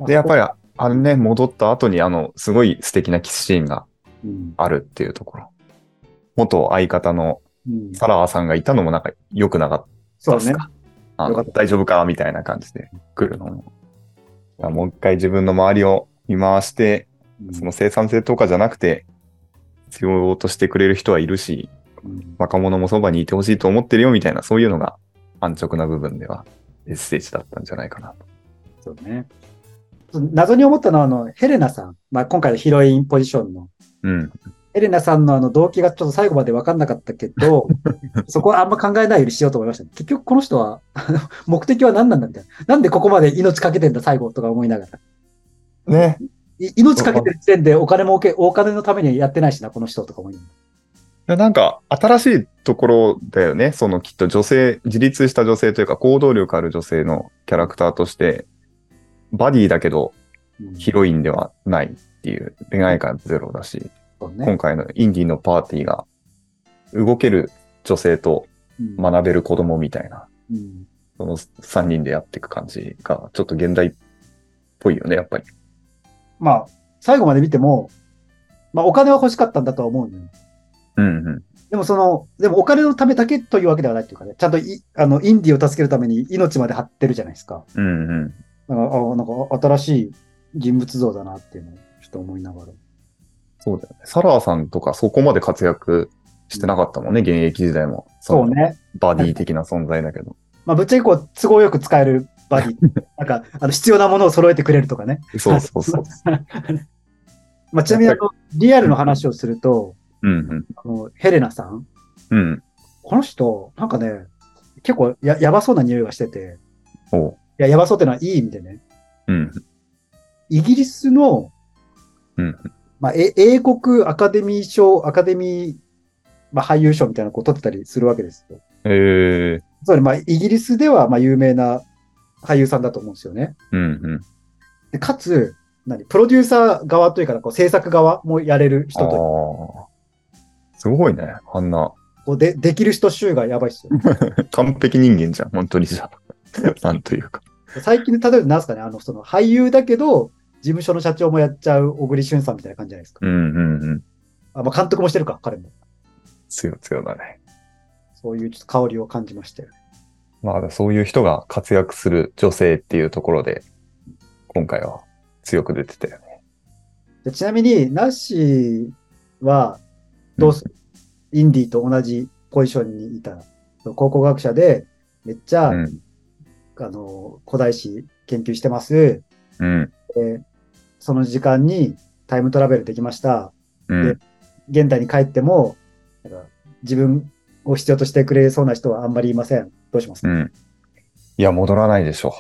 [SPEAKER 2] で、やっぱりあれね、戻った後にあの、すごい素敵なキスシーンが
[SPEAKER 1] うん。
[SPEAKER 2] あるっていうところ。元相方の
[SPEAKER 1] うん
[SPEAKER 2] サラーさんがいたのもなんか良くなかっ
[SPEAKER 1] そうね。
[SPEAKER 2] たっすか？あの
[SPEAKER 1] よかった
[SPEAKER 2] 大丈夫か？みたいな感じで来るのも。もう一回自分の周りを見回して、
[SPEAKER 1] うん
[SPEAKER 2] その生産性とかじゃなくて、必要としてくれる人はいるし、
[SPEAKER 1] うん
[SPEAKER 2] 若者もそばにいてほしいと思ってるよみたいな、そういうのが安直な部分ではメッセージだったんじゃないかなと。
[SPEAKER 1] そうね。謎に思ったのは、あの、ヘレナさん。まあ、今回のヒロインポジションの。
[SPEAKER 2] うん。
[SPEAKER 1] ヘレナさんのあの動機がちょっと最後まで分かんなかったけど、そこはあんま考えないようにしようと思いました、結局この人は、目的は何なんだみたいな。なんでここまで命かけてんだ最後とか思いながら。
[SPEAKER 2] ね。
[SPEAKER 1] い命かけてる時点でお金儲け、お金のためにやってないしな、この人とか思いながら。
[SPEAKER 2] なんか、新しいところだよね。そのきっと女性、自立した女性というか行動力ある女性のキャラクターとして、バディだけど
[SPEAKER 1] うん
[SPEAKER 2] ヒロインではないっていう恋愛感ゼロだし、
[SPEAKER 1] ね
[SPEAKER 2] 今回のインディのパーティーが動ける女性と
[SPEAKER 1] うん
[SPEAKER 2] 学べる子供みたいな、
[SPEAKER 1] うん
[SPEAKER 2] その3人でやっていく感じがちょっと現代っぽいよね、やっぱり。
[SPEAKER 1] まあ、最後まで見ても、まあ、お金は欲しかったんだとは思うのよ。
[SPEAKER 2] うんうん。
[SPEAKER 1] でもその、でもお金のためだけというわけではないっていうかね、ちゃんといあのインディを助けるために命まで張ってるじゃないですか。
[SPEAKER 2] うんうん。
[SPEAKER 1] なんか、あなんか新しい人物像だなっていうのをちょっと思いながら。
[SPEAKER 2] そうだよね。サラーさんとかそこまで活躍してなかったもんね、現役時代も。の
[SPEAKER 1] そうね。
[SPEAKER 2] バディ的な存在だけど。
[SPEAKER 1] まあ、ぶっちゃけこう、都合よく使えるバディ。なんか、あの、必要なものを揃えてくれるとかね。
[SPEAKER 2] そうそうそう。
[SPEAKER 1] まあ、ちなみにあの、リアルの話をすると、
[SPEAKER 2] うんうん。
[SPEAKER 1] あのヘレナさん、
[SPEAKER 2] うん。
[SPEAKER 1] この人、なんかね、結構ややばそうな匂いがしてて、
[SPEAKER 2] おう。
[SPEAKER 1] いや、やばそうってのはいい意味でね、
[SPEAKER 2] うん。
[SPEAKER 1] イギリスの、
[SPEAKER 2] うん。
[SPEAKER 1] まあ、え英国アカデミー賞、アカデミー、まあ、俳優賞みたいなのを取ってたりするわけですよ。
[SPEAKER 2] ええ
[SPEAKER 1] つまり、まあ、イギリスでは、まあ、有名な俳優さんだと思うんですよね。
[SPEAKER 2] うんうん。
[SPEAKER 1] でかつ、何？プロデューサー側というか、こう制作側もやれる人と。
[SPEAKER 2] すごいね。あんな、
[SPEAKER 1] こうでできる人集がやばいっすよ。
[SPEAKER 2] 完璧人間じゃん。本当にじゃあ。なんというか。
[SPEAKER 1] 最近で例えばなんすかね、あの、その俳優だけど、事務所の社長もやっちゃう小栗旬さんみたいな感じじゃないですか。
[SPEAKER 2] うんうんうん。
[SPEAKER 1] あまあ、監督もしてるか、彼も。
[SPEAKER 2] 強強だね。
[SPEAKER 1] そういうちょっと香りを感じましたよね。
[SPEAKER 2] まあ、そういう人が活躍する女性っていうところで、今回は強く出てたよね。
[SPEAKER 1] でちなみに、ナッシーは、どうする、インディと同じポジションにいた考古学者で、めっちゃ、
[SPEAKER 2] うん。
[SPEAKER 1] あの、古代史研究してます。
[SPEAKER 2] うん。
[SPEAKER 1] でその時間にタイムトラベルできました。
[SPEAKER 2] うん。
[SPEAKER 1] 現代に帰っても、自分を必要としてくれそうな人はあんまりいません。どうします？か、
[SPEAKER 2] うん。いや、戻らないでしょ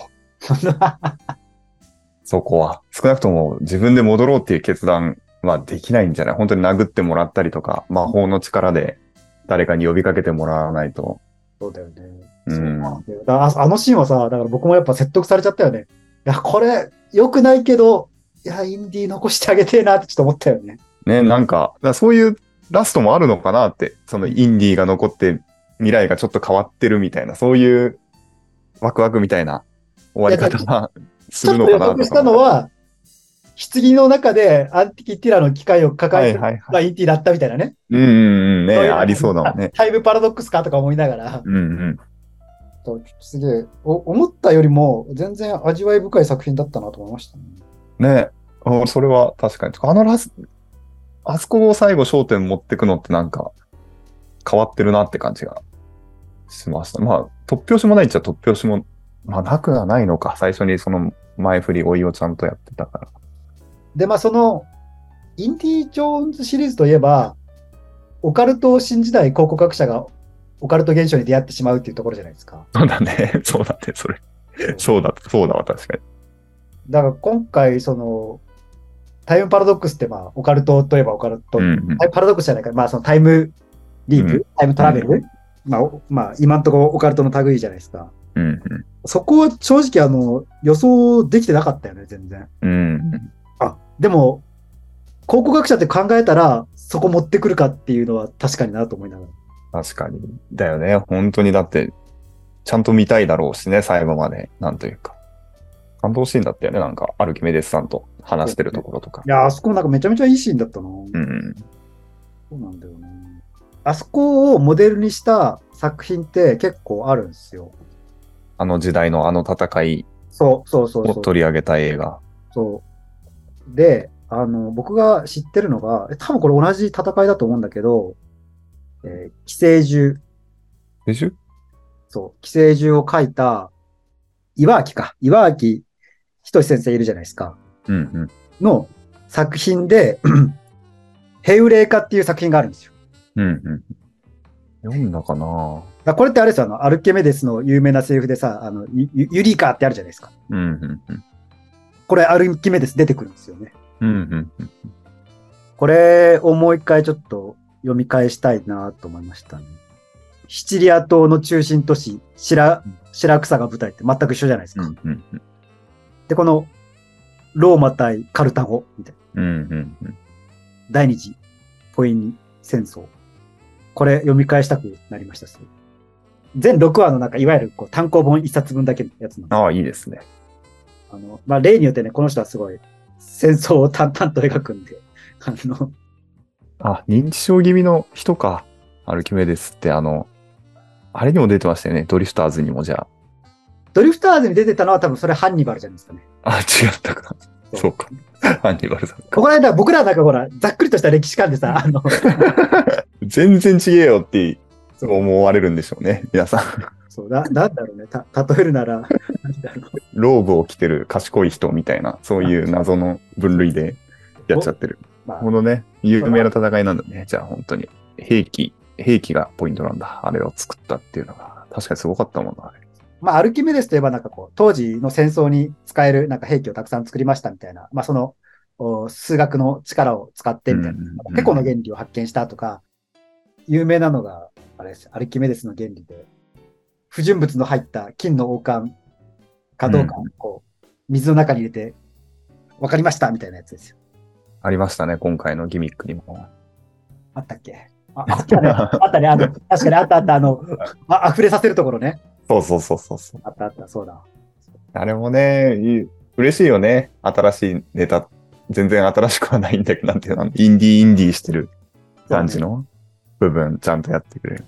[SPEAKER 2] う。そこは。少なくとも自分で戻ろうっていう決断はできないんじゃない？本当に殴ってもらったりとか、魔法の力で誰かに呼びかけてもらわないと。
[SPEAKER 1] そうだよね。
[SPEAKER 2] うん
[SPEAKER 1] そうだああのシーンはさ、だから僕もやっぱ説得されちゃったよね。いや、これ、良くないけど、いや、インディー残してあげてえなってちょっと思ったよね。
[SPEAKER 2] ね、なんか、だからそういうラストもあるのかなって、そのインディーが残って未来がちょっと変わってるみたいな、そういうワクワクみたいな終わり方がす
[SPEAKER 1] ちょっと
[SPEAKER 2] るのかな
[SPEAKER 1] 予測したのは、棺の中でアンティキティラの機械を抱えて、
[SPEAKER 2] はいはい
[SPEAKER 1] インディーだったみたいなね。
[SPEAKER 2] うんうんうん、ね、ありそうだもんね。
[SPEAKER 1] タイムパラドックスかとか思いながら、
[SPEAKER 2] うんうん。
[SPEAKER 1] とすげえ、お思ったよりも全然味わい深い作品だったなと思いましたね。
[SPEAKER 2] ねあそれは確かに。あのラス、あそこを最後焦点持ってくのってなんか変わってるなって感じがしました。まあ、突拍子もないっちゃ突拍子も、まあなくはないのか。最初にその前振り、おいをちゃんとやってたから。
[SPEAKER 1] で、まあその、インディ・ジョーンズシリーズといえば、オカルトを信じない考古学者がオカルト現象に出会ってしまうっていうところじゃないですか。
[SPEAKER 2] そうだね。そうだね、それ。そうだ、そうだわ、確かに。
[SPEAKER 1] だから今回、その、タイムパラドックスってまあ、オカルトといえばオカルト、
[SPEAKER 2] うん
[SPEAKER 1] ムパラドックスじゃないか、まあそのタイムリープ、
[SPEAKER 2] うん
[SPEAKER 1] タイムトラベル、
[SPEAKER 2] うん
[SPEAKER 1] まあ、おまあ、今んところオカルトの類じゃないですか。
[SPEAKER 2] うん
[SPEAKER 1] そこは正直あの、予想できてなかったよね、全然。
[SPEAKER 2] うん。うん。
[SPEAKER 1] あ、でも、考古学者って考えたら、そこ持ってくるかっていうのは確かになと思いながら。
[SPEAKER 2] 確かに。だよね。本当にだって、ちゃんと見たいだろうしね、最後まで。なんというか。感動シーンだったよね。なんか、アルキメデスさんと話してるところとか
[SPEAKER 1] い。や、あそこなんかめちゃめちゃいいシーンだったな。
[SPEAKER 2] うん。
[SPEAKER 1] そうなんだよね。あそこをモデルにした作品って結構あるんですよ。
[SPEAKER 2] あの時代のあの戦い
[SPEAKER 1] そうそうそう。
[SPEAKER 2] を取り上げた映画。
[SPEAKER 1] そう。で、あの、僕が知ってるのが、え多分これ同じ戦いだと思うんだけど、えー寄生獣、
[SPEAKER 2] でしょ
[SPEAKER 1] そう、寄生獣を書いた、岩脇か。岩脇仁先生いるじゃないですか。
[SPEAKER 2] うんうん。
[SPEAKER 1] の作品で、ヘウレイカっていう作品があるんですよ。
[SPEAKER 2] うんうん。読んだかな
[SPEAKER 1] これってあれですよ、あの、アルケメデスの有名なセリフでさ、あの、ユユユリカってあるじゃないですか。
[SPEAKER 2] うんうんうん。
[SPEAKER 1] これアルケメデス出てくるんですよね。
[SPEAKER 2] うんうんうん。
[SPEAKER 1] これをもう一回ちょっと読み返したいなと思いましたね。シチリア島の中心都市、白、白草が舞台って全く一緒じゃないですか。
[SPEAKER 2] うんうんうん。
[SPEAKER 1] で、この、ローマ対カルタゴ、みたいな。
[SPEAKER 2] うんうんうん。
[SPEAKER 1] 第二次ポイニ戦争。これ読み返したくなりました。すごい全6話の中、いわゆるこう単行本1冊分だけのやつなんです
[SPEAKER 2] ああ、いいですね。
[SPEAKER 1] あの、まあ、例によってね、この人はすごい戦争を淡々と描くんで、あの、
[SPEAKER 2] あ、認知症気味の人か。アルキメデスって、あの、あれにも出てましたよね。ドリフターズにもじゃ
[SPEAKER 1] ドリフターズに出てたのは多分それハンニバルじゃないですかね。
[SPEAKER 2] あ。あ、違ったか。そうか。ハンニバルさんか。
[SPEAKER 1] ここら間僕らなんかほら、ざっくりとした歴史観でさ、あの、
[SPEAKER 2] 全然違えよって思われるんでしょうね。皆さん。
[SPEAKER 1] そうだ、なんだろうね。た、例えるなら、なんだろう。
[SPEAKER 2] ローブを着てる賢い人みたいな、そういう謎の分類でやっちゃってる。
[SPEAKER 1] まあ
[SPEAKER 2] こ、のね、有名な戦いなんだね。じゃあ本当に。兵器、兵器がポイントなんだ。あれを作ったっていうのが。確かにすごかったもんな、あれ。
[SPEAKER 1] まあ、アルキメデスといえばなんかこう、当時の戦争に使えるなんか兵器をたくさん作りましたみたいな、まあ、その、お数学の力を使ってみたいな、
[SPEAKER 2] うんうんうん
[SPEAKER 1] テコの原理を発見したとか、有名なのが、あれです、アルキメデスの原理で、不純物の入った金の王冠かどうかをこう、水の中に入れて、わかりましたみたいなやつですよ。
[SPEAKER 2] ありましたね、今回のギミックにも。
[SPEAKER 1] あったっけ？ああったね。あったね。あの、確かにあったあった。あの、あ溢れさせるところね。
[SPEAKER 2] そうそうそうそうそう。
[SPEAKER 1] あったあった。そうだ。
[SPEAKER 2] あれもね、嬉しいよね。新しいネタ。全然新しくはないんだけど、なんていうの、インディーインディーしてる感じの部分、ちゃんとやってくれる。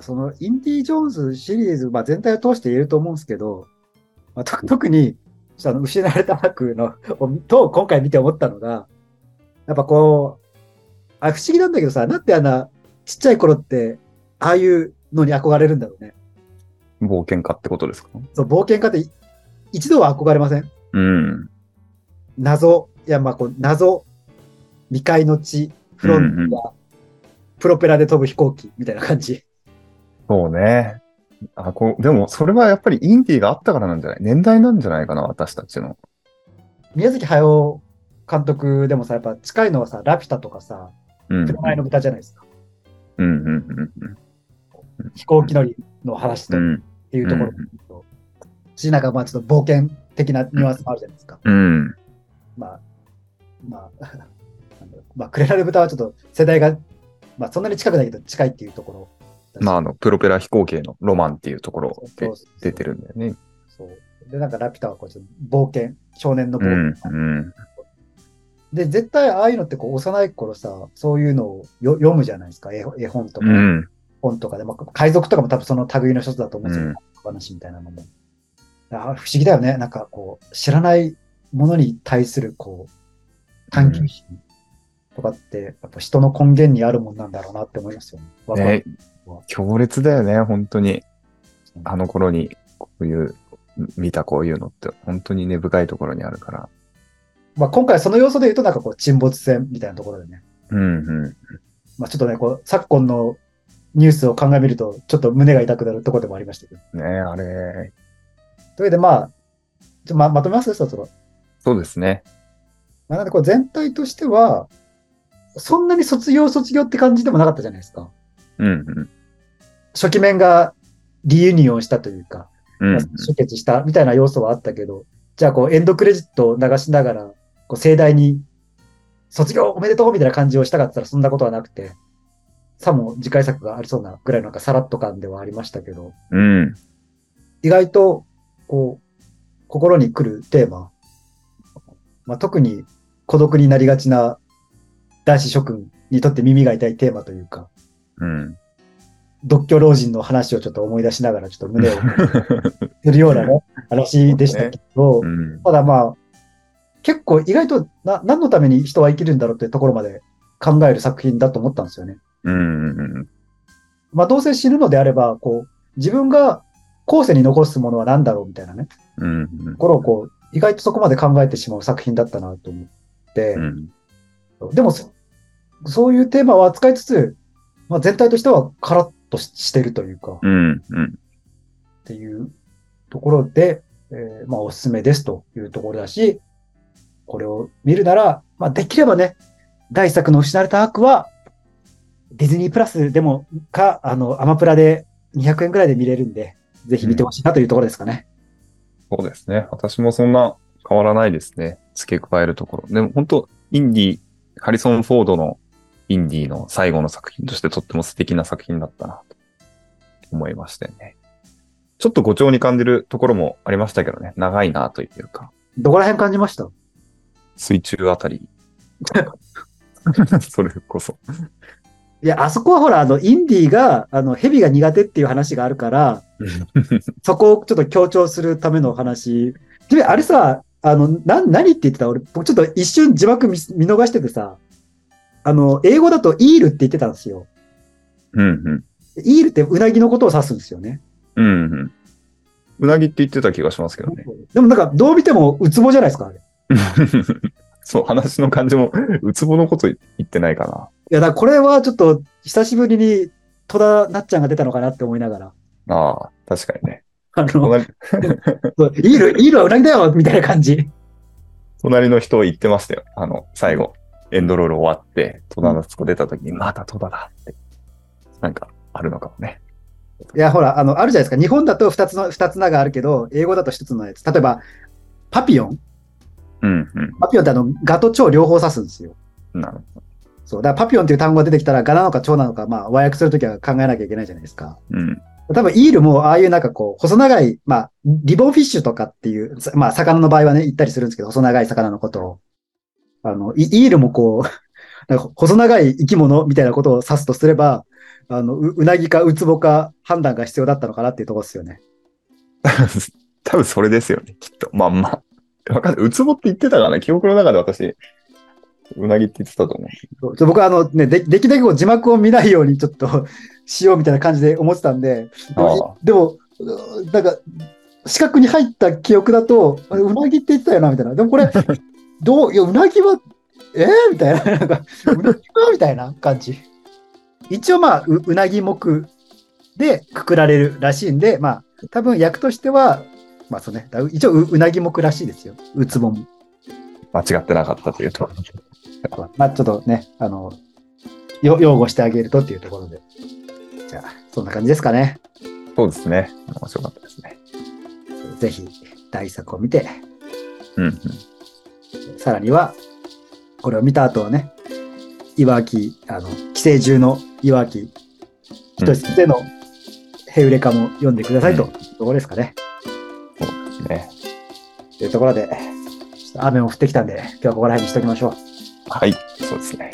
[SPEAKER 1] そのインディ・ジョーンズシリーズ、まあ、全体を通して言えると思うんですけど、まあ、と特にあの失われた悪のをと今回見て思ったのが、やっぱこう、あ不思議なんだけどさ、なんであんなちっちゃい頃って、ああいうのに憧れるんだろうね。
[SPEAKER 2] 冒険家ってことですか？
[SPEAKER 1] そう冒険家ってい一度は憧れません？
[SPEAKER 2] うん。
[SPEAKER 1] 謎、いやまあこう謎、未開の地、フロンティア、
[SPEAKER 2] うん
[SPEAKER 1] プロペラで飛ぶ飛行機みたいな感じ。
[SPEAKER 2] そうね。あこうでも、それはやっぱりインディーがあったからなんじゃない？年代なんじゃないかな、私たちの。
[SPEAKER 1] 宮崎駿監督でもさ、やっぱ近いのはさ、ラピュタとかさ、
[SPEAKER 2] うん。
[SPEAKER 1] プラマイの豚じゃないですか。
[SPEAKER 2] うんうんうん
[SPEAKER 1] 飛行機乗りの話というところと、し、なんかまあちょっと冒険的なニュアンスもあるじゃないですか。
[SPEAKER 2] うん。
[SPEAKER 1] まあ、まあ、まあ、クレラル豚はちょっと世代が、まあそんなに近くないけど近いっていうところ。
[SPEAKER 2] まあ、あの、プロペラ飛行機へのロマンっていうところで出てるんだよね。
[SPEAKER 1] そう。で、なんかラピュタはこう冒険、少年の冒
[SPEAKER 2] う
[SPEAKER 1] 険。
[SPEAKER 2] ん。うん。
[SPEAKER 1] で、絶対ああいうのってこう幼い頃さ、そういうのをよ読むじゃないですか。絵絵本とか、
[SPEAKER 2] うん。
[SPEAKER 1] 本とかで、まあ、海賊とかも多分その類の一つだと思うんですよ。
[SPEAKER 2] うん
[SPEAKER 1] 話みたいなのも。あ不思議だよね。なんかこう、知らないものに対するこう、探求心とかって、やっぱ人の根源にあるもんなんだろうなって思いますよね。
[SPEAKER 2] ね、強烈だよね、本当に。あの頃に、こういう、見たこういうのって、本当に根深いところにあるから。
[SPEAKER 1] まあ、今回その要素で言うと、なんかこう、沈没船みたいなところでね。
[SPEAKER 2] うんうん。
[SPEAKER 1] まあ、ちょっとね、こう、昨今のニュースを鑑みると、ちょっと胸が痛くなるところでもありましたけど。
[SPEAKER 2] ねあれ、
[SPEAKER 1] というわけで、まあ、ちょままとめますそろそろ。
[SPEAKER 2] そうですね。
[SPEAKER 1] まあ、なんでこう全体としては、そんなに卒業卒業って感じでもなかったじゃないですか。
[SPEAKER 2] うんうん。
[SPEAKER 1] 初期面がリユニオンしたというか、
[SPEAKER 2] うん
[SPEAKER 1] 集結したみたいな要素はあったけど、じゃあこうエンドクレジットを流しながら、こう盛大に卒業おめでとうみたいな感じをしたかったらそんなことはなくて、さも次回作がありそうなぐらいのなんかさらっと感ではありましたけど、
[SPEAKER 2] うん。
[SPEAKER 1] 意外と、こう、心に来るテーマ。まあ、特に孤独になりがちな男子諸君にとって耳が痛いテーマというか、
[SPEAKER 2] うん。
[SPEAKER 1] 独居老人の話をちょっと思い出しながらちょっと胸をするようなね、話でしたけど、
[SPEAKER 2] うん。
[SPEAKER 1] ただまあ、結構意外とな何のために人は生きるんだろうっていうところまで考える作品だと思ったんですよね。
[SPEAKER 2] うん。
[SPEAKER 1] まあどうせ死ぬのであれば、こう、自分が後世に残すものは何だろうみたいなね、
[SPEAKER 2] うん。
[SPEAKER 1] ところをこう、意外とそこまで考えてしまう作品だったなと思って、
[SPEAKER 2] うん。
[SPEAKER 1] でもそ、そういうテーマを扱いつつ、まあ全体としてはカラッとししてるというか、っ
[SPEAKER 2] うん。うん。
[SPEAKER 1] ていうところで、えーまあおすすめですというところだし、これを見るなら、まあできればね、第一作の失われた悪は、ディズニープラスでもか、あの、アマプラで200円くらいで見れるんで、ぜひ見てほしいなというところですかね。
[SPEAKER 2] そうですね。私もそんな変わらないですね。付け加えるところ。でも本当、インディ、ハリソン・フォードのインディの最後の作品としてとっても素敵な作品だったなと思いましたよね。ちょっと誤調に感じるところもありましたけどね。長いなというか、
[SPEAKER 1] どこら辺感じました？
[SPEAKER 2] 水中あたり。それこそ。
[SPEAKER 1] いや、あそこはほら、あの、インディが、あの、蛇が苦手っていう話があるから、そこをちょっと強調するための話。で、あれさ、あの、な、何って言ってた？俺、僕ちょっと一瞬字幕見見逃しててさ、あの、英語だとイールって言ってたんですよ。
[SPEAKER 2] うんうん。
[SPEAKER 1] イールってうなぎのことを指すんですよね。
[SPEAKER 2] うんうん。うなぎって言ってた気がしますけどね。
[SPEAKER 1] でもなんか、どう見てもウツボじゃないですか、あれ。い
[SPEAKER 2] そう、話の感じも、ウツボのこと言ってないかな。
[SPEAKER 1] や、だこれはちょっと、久しぶりに戸田なっちゃんが出たのかなって思いながら。
[SPEAKER 2] ああ、確かにね。
[SPEAKER 1] あの、
[SPEAKER 2] 隣
[SPEAKER 1] そうイール、イールはうなぎだよみたいな感じ。
[SPEAKER 2] 隣の人言ってましたよ。あの、最後、エンドロール終わって、戸田夏子出た時に、また戸田だって。なんか、あるのかもね。
[SPEAKER 1] いや、ほら、あの、あるじゃないですか。日本だと二つの、二つ名があるけど、英語だと一つのやつ。例えば、パピヨン
[SPEAKER 2] うんうん。
[SPEAKER 1] パピヨンってあの、ガと蝶両方指すんですよ。
[SPEAKER 2] なるほ
[SPEAKER 1] そう。だからパピヨンっていう単語が出てきたら、ガなのか蝶なのか、まあ、和訳するときは考えなきゃいけないじゃないですか。
[SPEAKER 2] ど。うん。
[SPEAKER 1] 多分、イールも、ああいうなんかこう、細長い、まあ、リボンフィッシュとかっていう、さまあ、魚の場合はね、言ったりするんですけど、細長い魚のことを。あの、イイールもこう、なんか細長い生き物みたいなことを指すとすれば、あの、ううなぎかウツボか判断が必要だったのかなっていうところですよね。
[SPEAKER 2] 多分それですよね、きっと。まあまあ。わかんない。ウツボって言ってたかな記憶の中で私、うなぎって言ってたと思う。
[SPEAKER 1] 僕はあのね、でできるだけこう字幕を見ないようにちょっとしようみたいな感じで思ってたんで、でも、なんか、四角に入った記憶だと、あれうなぎって言ってたよな、みたいな。でもこれ、どう、いや、うなぎは、えー、みたいな、なんか、うなぎはみたいな感じ。一応まあ、ううなぎ目でくくられるらしいんで、まあ、多分役としては、まあそうね、だ一応ううなぎ目らしいですよ。うつぼも。
[SPEAKER 2] 間違ってなかったというと。
[SPEAKER 1] まあちょっとね、あの、よ擁護してあげるとっていうところで。じゃあ、そんな感じですかね。
[SPEAKER 2] そうですね。面白かったですね。
[SPEAKER 1] ぜひ、大作を見て、
[SPEAKER 2] うんうん。
[SPEAKER 1] さらには、これを見た後はね、岩木、あの、寄生獣の岩木、一つでのヘウレカも読んでくださいというところですかね。
[SPEAKER 2] ですね。
[SPEAKER 1] というところで、ちょっと雨も降ってきたんで、今日はここら辺にしときましょう。
[SPEAKER 2] はい。そうですね。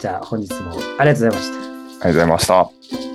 [SPEAKER 1] じゃあ本日もありがとうございました。
[SPEAKER 2] ありがとうございました。